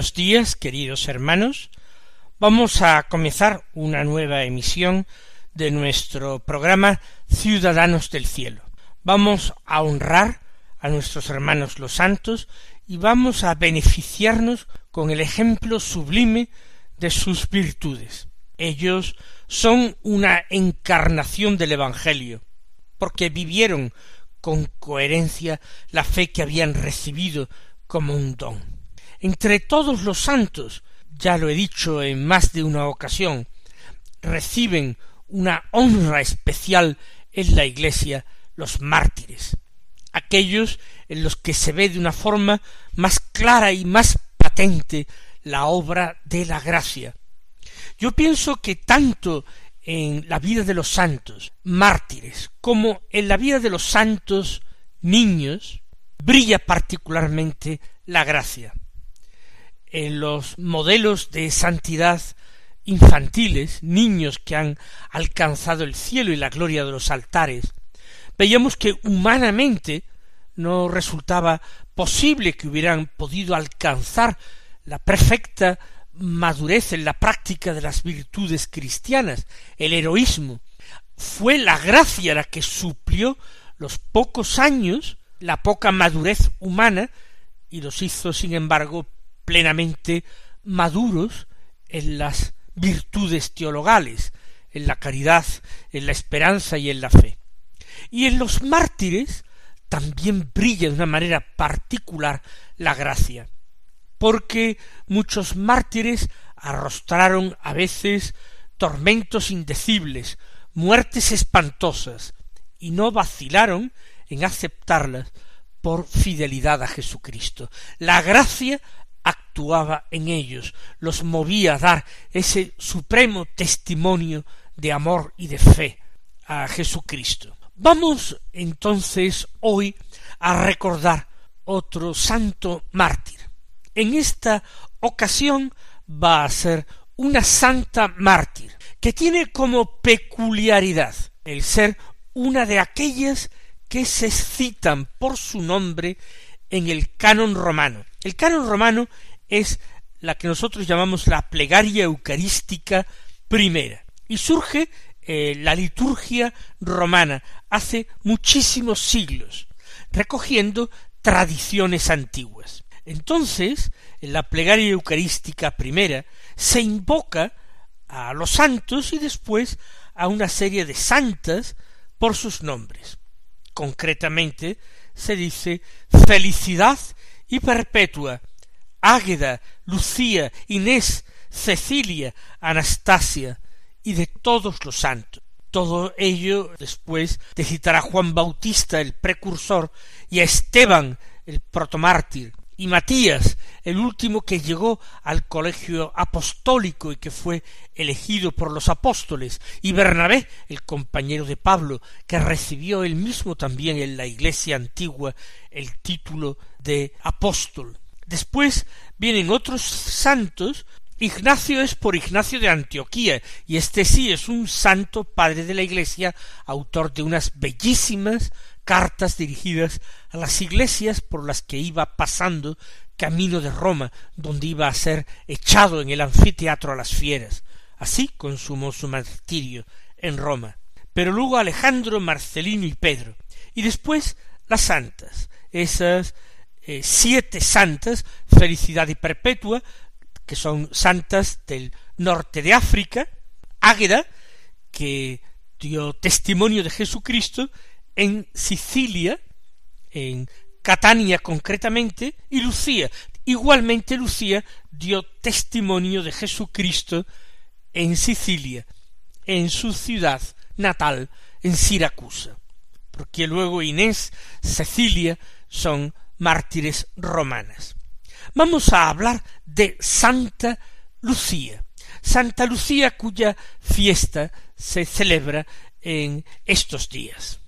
Buenos días, queridos hermanos. Vamos a comenzar una nueva emisión de nuestro programa Ciudadanos del Cielo. Vamos a honrar a nuestros hermanos los santos y vamos a beneficiarnos con el ejemplo sublime de sus virtudes. Ellos son una encarnación del Evangelio, porque vivieron con coherencia la fe que habían recibido como un don entre todos los santos, ya lo he dicho en más de una ocasión, reciben una honra especial en la Iglesia los mártires, aquellos en los que se ve de una forma más clara y más patente la obra de la gracia. Yo pienso que tanto en la vida de los santos mártires como en la vida de los santos niños brilla particularmente la gracia en los modelos de santidad infantiles, niños que han alcanzado el cielo y la gloria de los altares, veíamos que humanamente no resultaba posible que hubieran podido alcanzar la perfecta madurez en la práctica de las virtudes cristianas, el heroísmo. Fue la gracia la que suplió los pocos años, la poca madurez humana, y los hizo, sin embargo, plenamente maduros en las virtudes teologales, en la caridad, en la esperanza y en la fe. Y en los mártires también brilla de una manera particular la gracia, porque muchos mártires arrostraron a veces tormentos indecibles, muertes espantosas, y no vacilaron en aceptarlas por fidelidad a Jesucristo. La gracia actuaba en ellos, los movía a dar ese supremo testimonio de amor y de fe a Jesucristo. Vamos entonces hoy a recordar otro santo mártir. En esta ocasión va a ser una santa mártir, que tiene como peculiaridad el ser una de aquellas que se citan por su nombre en el canon romano. El canon romano es la que nosotros llamamos la plegaria eucarística primera y surge eh, la liturgia romana hace muchísimos siglos, recogiendo tradiciones antiguas. Entonces, en la plegaria eucarística primera se invoca a los santos y después a una serie de santas por sus nombres. Concretamente se dice felicidad y perpetua, Águeda, Lucía, Inés, Cecilia, Anastasia y de todos los santos. Todo ello después de citar a Juan Bautista, el precursor, y a Esteban, el protomártir, y Matías, el último que llegó al colegio apostólico y que fue elegido por los apóstoles, y Bernabé, el compañero de Pablo, que recibió él mismo también en la iglesia antigua el título de apóstol. Después vienen otros santos Ignacio es por Ignacio de Antioquía, y este sí es un santo padre de la Iglesia, autor de unas bellísimas cartas dirigidas a las iglesias por las que iba pasando camino de Roma, donde iba a ser echado en el anfiteatro a las fieras. Así consumó su martirio en Roma. Pero luego Alejandro, Marcelino y Pedro, y después las santas, esas eh, siete santas, felicidad y perpetua, que son santas del norte de África, Águeda, que dio testimonio de Jesucristo, en Sicilia, en Catania concretamente, y Lucía. Igualmente Lucía dio testimonio de Jesucristo en Sicilia, en su ciudad natal, en Siracusa, porque luego Inés, Cecilia son mártires romanas. Vamos a hablar de Santa Lucía, Santa Lucía cuya fiesta se celebra en estos días.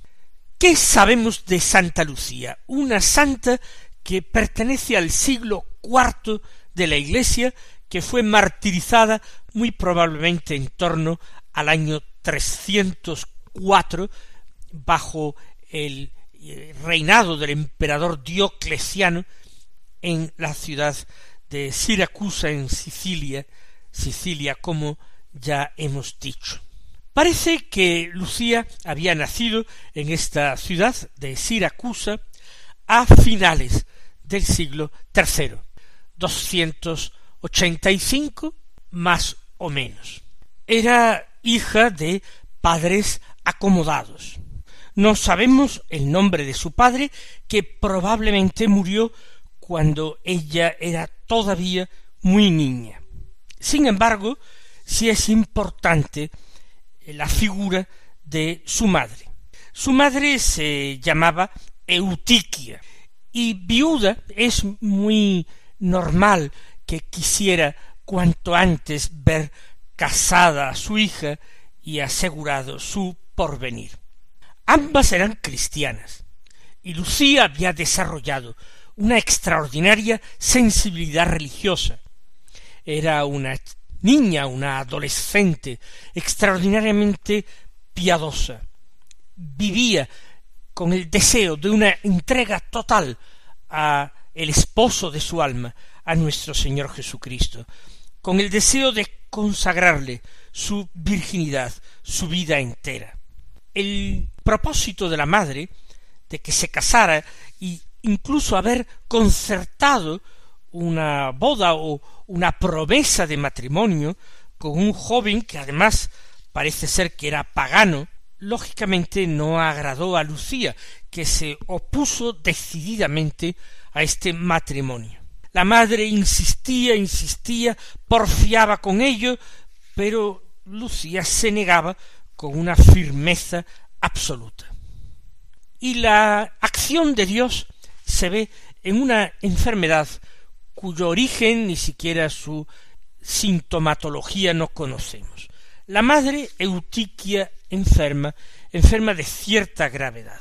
¿Qué sabemos de Santa Lucía? Una santa que pertenece al siglo cuarto de la Iglesia, que fue martirizada muy probablemente en torno al año 304 bajo el eh, reinado del emperador Diocleciano en la ciudad de Siracusa en Sicilia, Sicilia como ya hemos dicho. Parece que Lucía había nacido en esta ciudad de Siracusa a finales del siglo III, 285 más o menos. Era hija de padres acomodados. No sabemos el nombre de su padre, que probablemente murió cuando ella era todavía muy niña. Sin embargo, sí es importante la figura de su madre. Su madre se llamaba Eutiquia y viuda es muy normal que quisiera cuanto antes ver casada a su hija y asegurado su porvenir. Ambas eran cristianas, y Lucía había desarrollado una extraordinaria sensibilidad religiosa. Era una niña, una adolescente extraordinariamente piadosa. Vivía con el deseo de una entrega total a el esposo de su alma, a nuestro Señor Jesucristo, con el deseo de consagrarle su virginidad, su vida entera. El propósito de la madre de que se casara y incluso haber concertado una boda o una promesa de matrimonio con un joven que además parece ser que era pagano, lógicamente no agradó a Lucía, que se opuso decididamente a este matrimonio. La madre insistía, insistía, porfiaba con ello, pero Lucía se negaba con una firmeza absoluta. Y la acción de Dios se ve en una enfermedad cuyo origen ni siquiera su sintomatología no conocemos. La madre Eutiquia enferma, enferma de cierta gravedad.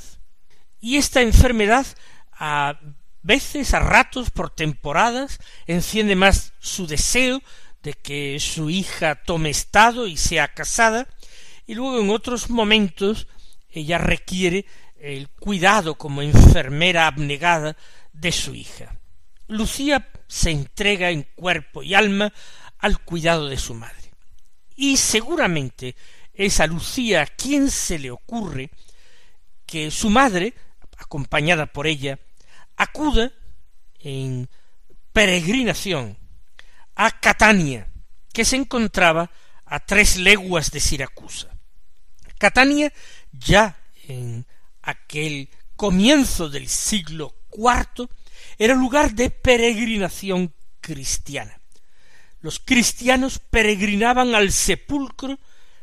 Y esta enfermedad a veces, a ratos, por temporadas, enciende más su deseo de que su hija tome estado y sea casada, y luego en otros momentos ella requiere el cuidado como enfermera abnegada de su hija. Lucía se entrega en cuerpo y alma al cuidado de su madre. Y seguramente es a Lucía a quien se le ocurre que su madre, acompañada por ella, acuda en peregrinación a Catania, que se encontraba a tres leguas de Siracusa. Catania ya en aquel comienzo del siglo IV era lugar de peregrinación cristiana. Los cristianos peregrinaban al sepulcro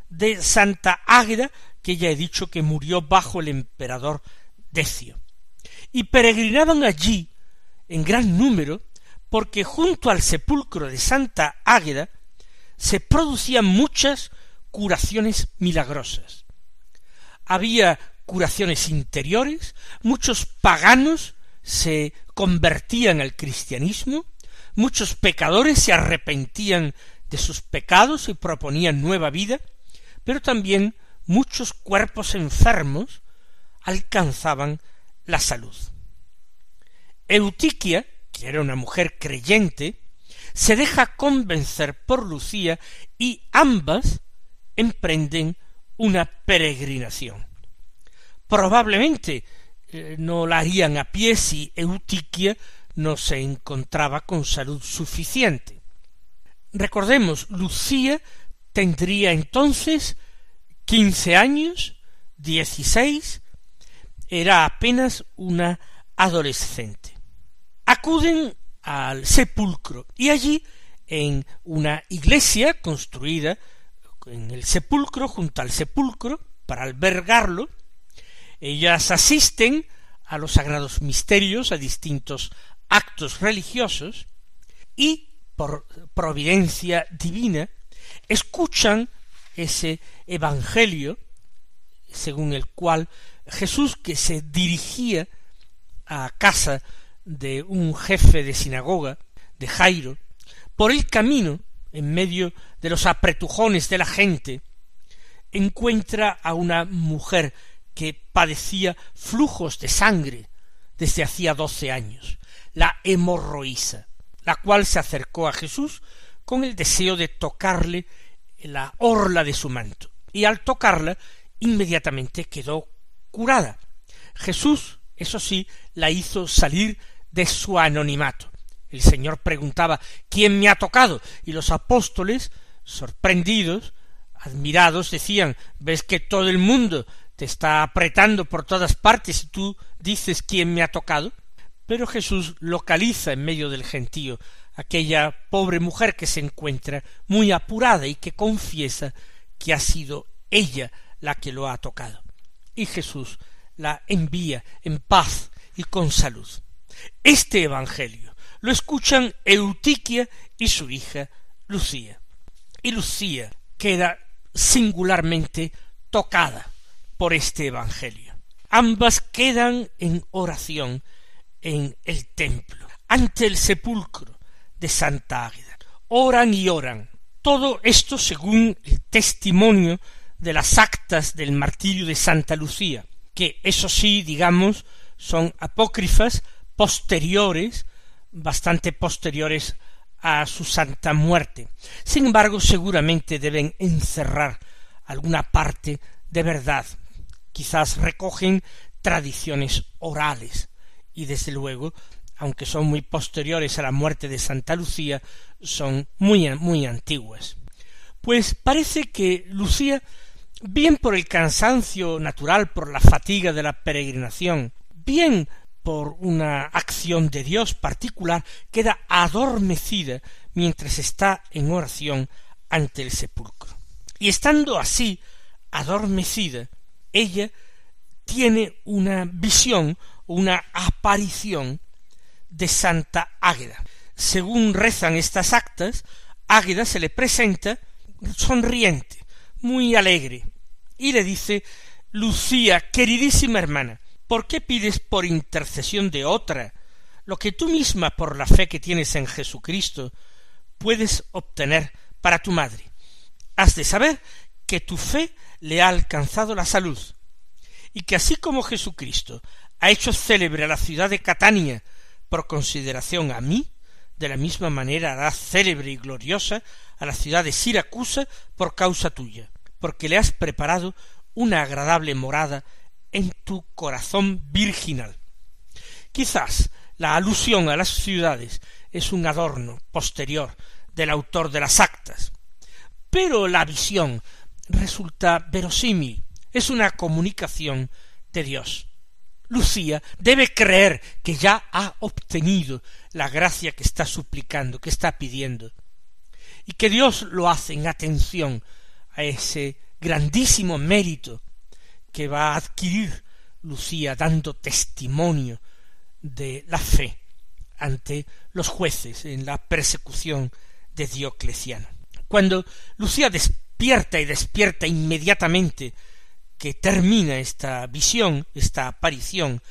de Santa Águeda, que ya he dicho que murió bajo el emperador Decio. Y peregrinaban allí en gran número porque junto al sepulcro de Santa Águeda se producían muchas curaciones milagrosas. Había curaciones interiores, muchos paganos se convertían al cristianismo, muchos pecadores se arrepentían de sus pecados y proponían nueva vida, pero también muchos cuerpos enfermos alcanzaban la salud. Eutiquia, que era una mujer creyente, se deja convencer por Lucía y ambas emprenden una peregrinación. Probablemente eh, no la harían a pie si Eutiquia no se encontraba con salud suficiente. Recordemos, Lucía tendría entonces quince años, dieciséis, era apenas una adolescente. Acuden al sepulcro y allí en una iglesia construida en el sepulcro, junto al sepulcro, para albergarlo, ellas asisten a los sagrados misterios, a distintos actos religiosos, y por providencia divina escuchan ese evangelio según el cual Jesús que se dirigía a casa de un jefe de sinagoga, de Jairo, por el camino, en medio de los apretujones de la gente, encuentra a una mujer que padecía flujos de sangre desde hacía doce años, la hemorroísa, la cual se acercó a Jesús con el deseo de tocarle la orla de su manto, y al tocarla inmediatamente quedó curada. Jesús, eso sí, la hizo salir de su anonimato. El Señor preguntaba ¿Quién me ha tocado? y los apóstoles, sorprendidos, admirados, decían ¿Ves que todo el mundo te está apretando por todas partes y tú dices ¿Quién me ha tocado? Pero Jesús localiza en medio del gentío aquella pobre mujer que se encuentra muy apurada y que confiesa que ha sido ella la que lo ha tocado. Y Jesús la envía en paz y con salud. Este Evangelio lo escuchan Eutiquia y su hija Lucía. Y Lucía queda singularmente tocada por este Evangelio. Ambas quedan en oración en el templo, ante el sepulcro de Santa Águeda. Oran y oran. Todo esto según el testimonio de las actas del martirio de Santa Lucía, que eso sí, digamos, son apócrifas posteriores, bastante posteriores a su santa muerte. Sin embargo, seguramente deben encerrar alguna parte de verdad. Quizás recogen tradiciones orales y desde luego, aunque son muy posteriores a la muerte de Santa Lucía, son muy muy antiguas. Pues parece que Lucía bien por el cansancio natural, por la fatiga de la peregrinación, bien por una acción de Dios particular, queda adormecida mientras está en oración ante el sepulcro. Y estando así, adormecida, ella tiene una visión, una aparición de Santa Águeda. Según rezan estas actas, Águeda se le presenta sonriente, muy alegre, y le dice Lucía, queridísima hermana, ¿por qué pides por intercesión de otra lo que tú misma por la fe que tienes en Jesucristo puedes obtener para tu madre? Has de saber que tu fe le ha alcanzado la salud, y que así como Jesucristo ha hecho célebre a la ciudad de Catania por consideración a mí, de la misma manera hará célebre y gloriosa a la ciudad de Siracusa por causa tuya, porque le has preparado una agradable morada en tu corazón virginal. Quizás la alusión a las ciudades es un adorno posterior del autor de las actas, pero la visión resulta verosímil, es una comunicación de Dios. Lucía debe creer que ya ha obtenido la gracia que está suplicando, que está pidiendo, y que Dios lo hace en atención a ese grandísimo mérito que va a adquirir Lucía dando testimonio de la fe ante los jueces en la persecución de Diocleciano. Cuando Lucía despierta y despierta inmediatamente que termina esta visión, esta aparición,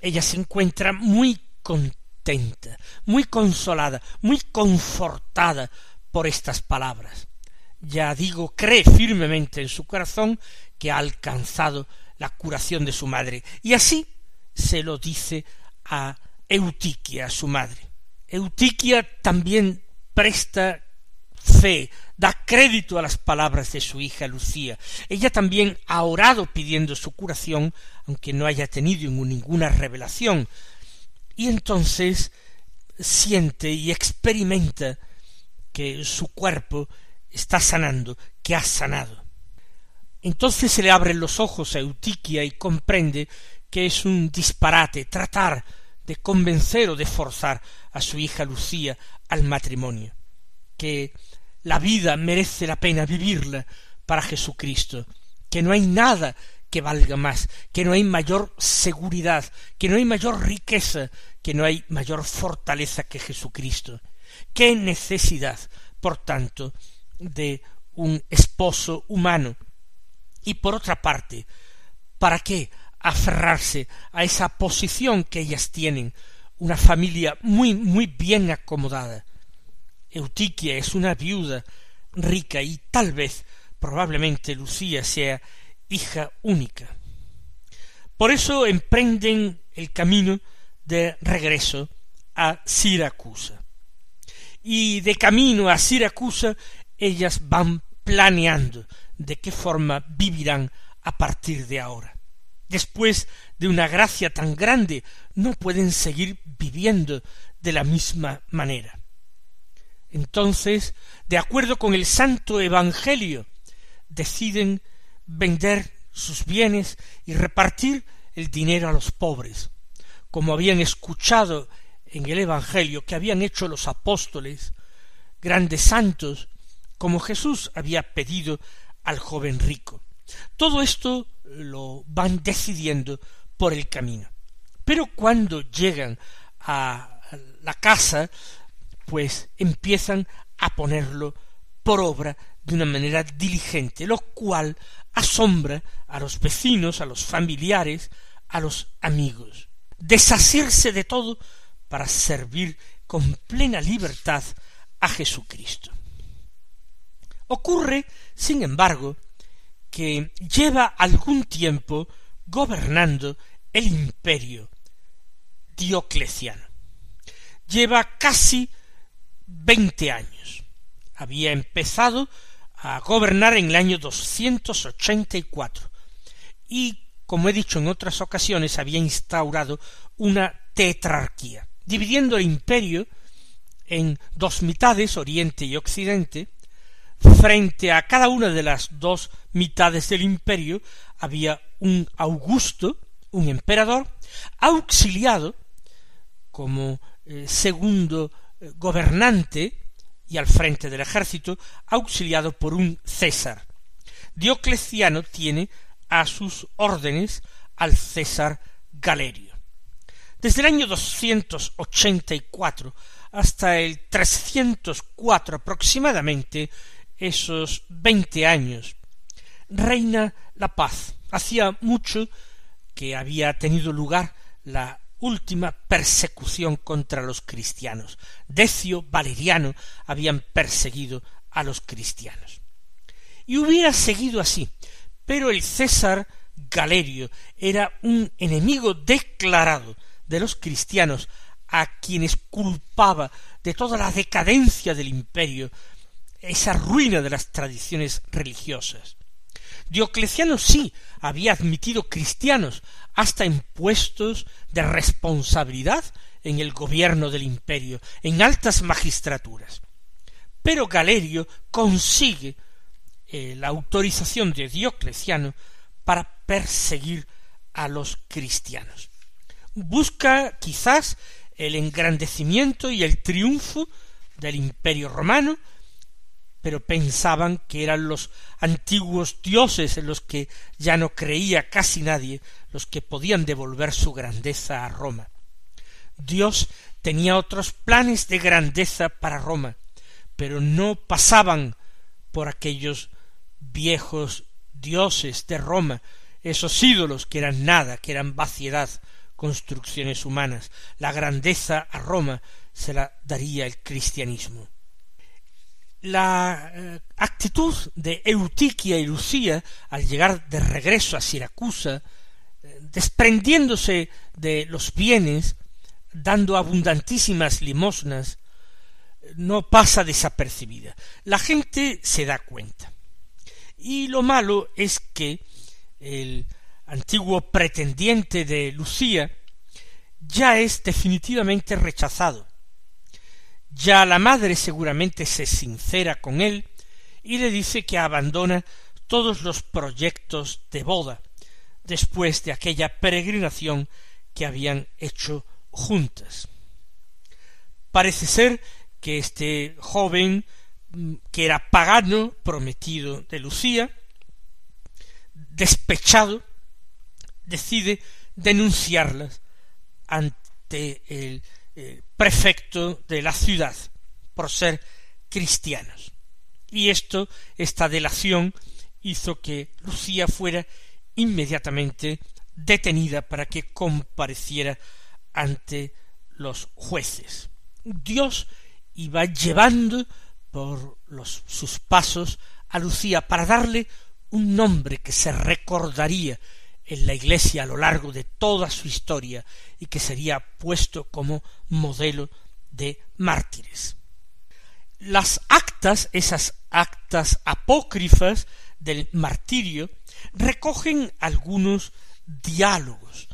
ella se encuentra muy contenta, muy consolada, muy confortada por estas palabras. Ya digo, cree firmemente en su corazón que ha alcanzado la curación de su madre, y así se lo dice a Eutiquia, su madre. Eutiquia también presta fe, da crédito a las palabras de su hija Lucía. Ella también ha orado pidiendo su curación, aunque no haya tenido ninguna revelación. Y entonces siente y experimenta que su cuerpo está sanando, que ha sanado. Entonces se le abren los ojos a Eutiquia y comprende que es un disparate tratar de convencer o de forzar a su hija Lucía al matrimonio, que la vida merece la pena vivirla para Jesucristo, que no hay nada que valga más, que no hay mayor seguridad, que no hay mayor riqueza, que no hay mayor fortaleza que Jesucristo. Qué necesidad, por tanto, de un esposo humano. Y por otra parte, ¿para qué aferrarse a esa posición que ellas tienen, una familia muy, muy bien acomodada? Eutiquia es una viuda rica y tal vez, probablemente, Lucía sea hija única. Por eso emprenden el camino de regreso a Siracusa. Y de camino a Siracusa ellas van planeando de qué forma vivirán a partir de ahora. Después de una gracia tan grande, no pueden seguir viviendo de la misma manera. Entonces, de acuerdo con el santo Evangelio, deciden vender sus bienes y repartir el dinero a los pobres, como habían escuchado en el Evangelio que habían hecho los apóstoles, grandes santos, como Jesús había pedido al joven rico. Todo esto lo van decidiendo por el camino. Pero cuando llegan a la casa, pues empiezan a ponerlo por obra de una manera diligente, lo cual asombra a los vecinos, a los familiares, a los amigos. Deshacerse de todo para servir con plena libertad a Jesucristo. Ocurre, sin embargo, que lleva algún tiempo gobernando el imperio diocleciano. Lleva casi veinte años. Había empezado a gobernar en el año 284 y, como he dicho en otras ocasiones, había instaurado una tetrarquía, dividiendo el imperio en dos mitades, Oriente y Occidente, frente a cada una de las dos mitades del imperio había un Augusto, un emperador, auxiliado como eh, segundo gobernante y al frente del ejército, auxiliado por un César. Diocleciano tiene a sus órdenes al César Galerio. Desde el año 284 hasta el 304 aproximadamente, esos veinte años, reina la paz. Hacía mucho que había tenido lugar la última persecución contra los cristianos. Decio, Valeriano habían perseguido a los cristianos. Y hubiera seguido así, pero el César Galerio era un enemigo declarado de los cristianos a quienes culpaba de toda la decadencia del imperio, esa ruina de las tradiciones religiosas. Diocleciano sí había admitido cristianos hasta en puestos de responsabilidad en el gobierno del imperio, en altas magistraturas. Pero Galerio consigue eh, la autorización de Diocleciano para perseguir a los cristianos. Busca quizás el engrandecimiento y el triunfo del imperio romano, pero pensaban que eran los antiguos dioses en los que ya no creía casi nadie los que podían devolver su grandeza a Roma. Dios tenía otros planes de grandeza para Roma, pero no pasaban por aquellos viejos dioses de Roma, esos ídolos que eran nada, que eran vaciedad, construcciones humanas. La grandeza a Roma se la daría el cristianismo la eh, actitud de Eutiquia y Lucía al llegar de regreso a Siracusa, eh, desprendiéndose de los bienes, dando abundantísimas limosnas, no pasa desapercibida. La gente se da cuenta. Y lo malo es que el antiguo pretendiente de Lucía ya es definitivamente rechazado ya la madre seguramente se sincera con él y le dice que abandona todos los proyectos de boda, después de aquella peregrinación que habían hecho juntas. Parece ser que este joven mm, que era pagano, prometido de Lucía, despechado, decide denunciarlas ante el, el prefecto de la ciudad por ser cristianos. Y esto, esta delación, hizo que Lucía fuera inmediatamente detenida para que compareciera ante los jueces. Dios iba llevando por sus pasos a Lucía para darle un nombre que se recordaría en la Iglesia a lo largo de toda su historia y que sería puesto como modelo de mártires. Las actas, esas actas apócrifas del martirio, recogen algunos diálogos,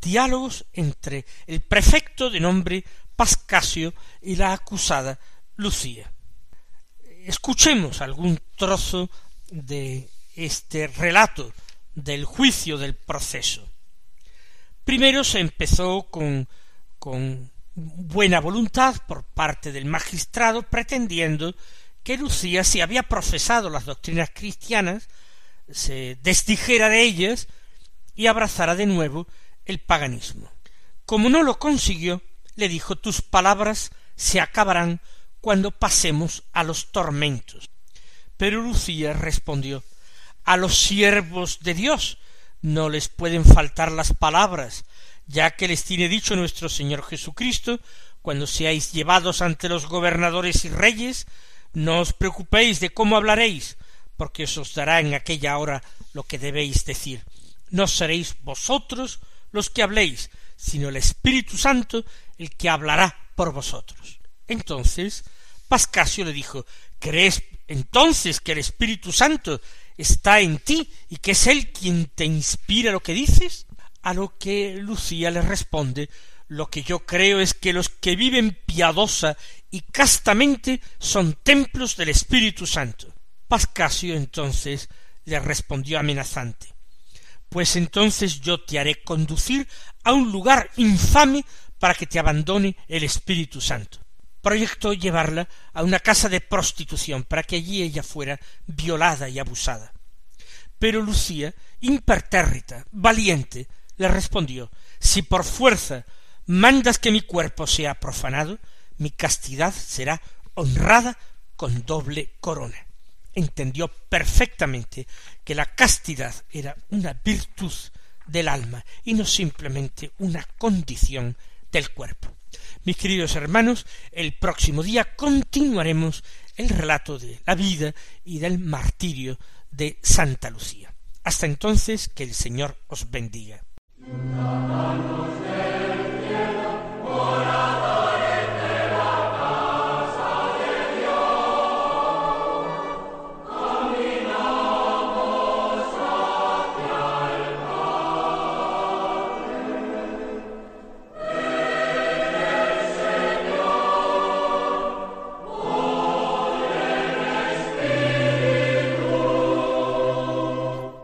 diálogos entre el prefecto de nombre Pascasio y la acusada Lucía. Escuchemos algún trozo de este relato del juicio del proceso. Primero se empezó con, con buena voluntad por parte del magistrado pretendiendo que Lucía, si había profesado las doctrinas cristianas, se desdijera de ellas y abrazara de nuevo el paganismo. Como no lo consiguió, le dijo tus palabras se acabarán cuando pasemos a los tormentos. Pero Lucía respondió a los siervos de Dios no les pueden faltar las palabras, ya que les tiene dicho nuestro Señor Jesucristo, cuando seáis llevados ante los gobernadores y reyes, no os preocupéis de cómo hablaréis, porque os dará en aquella hora lo que debéis decir. No seréis vosotros los que habléis, sino el Espíritu Santo el que hablará por vosotros. Entonces Pascasio le dijo ¿Crees entonces que el Espíritu Santo está en ti y que es Él quien te inspira lo que dices? A lo que Lucía le responde lo que yo creo es que los que viven piadosa y castamente son templos del Espíritu Santo. Pascasio entonces le respondió amenazante Pues entonces yo te haré conducir a un lugar infame para que te abandone el Espíritu Santo. Proyectó llevarla a una casa de prostitución para que allí ella fuera violada y abusada. Pero Lucía, impertérrita, valiente, le respondió Si por fuerza mandas que mi cuerpo sea profanado, mi castidad será honrada con doble corona entendió perfectamente que la castidad era una virtud del alma y no simplemente una condición del cuerpo. Mis queridos hermanos, el próximo día continuaremos el relato de la vida y del martirio de Santa Lucía. Hasta entonces, que el Señor os bendiga.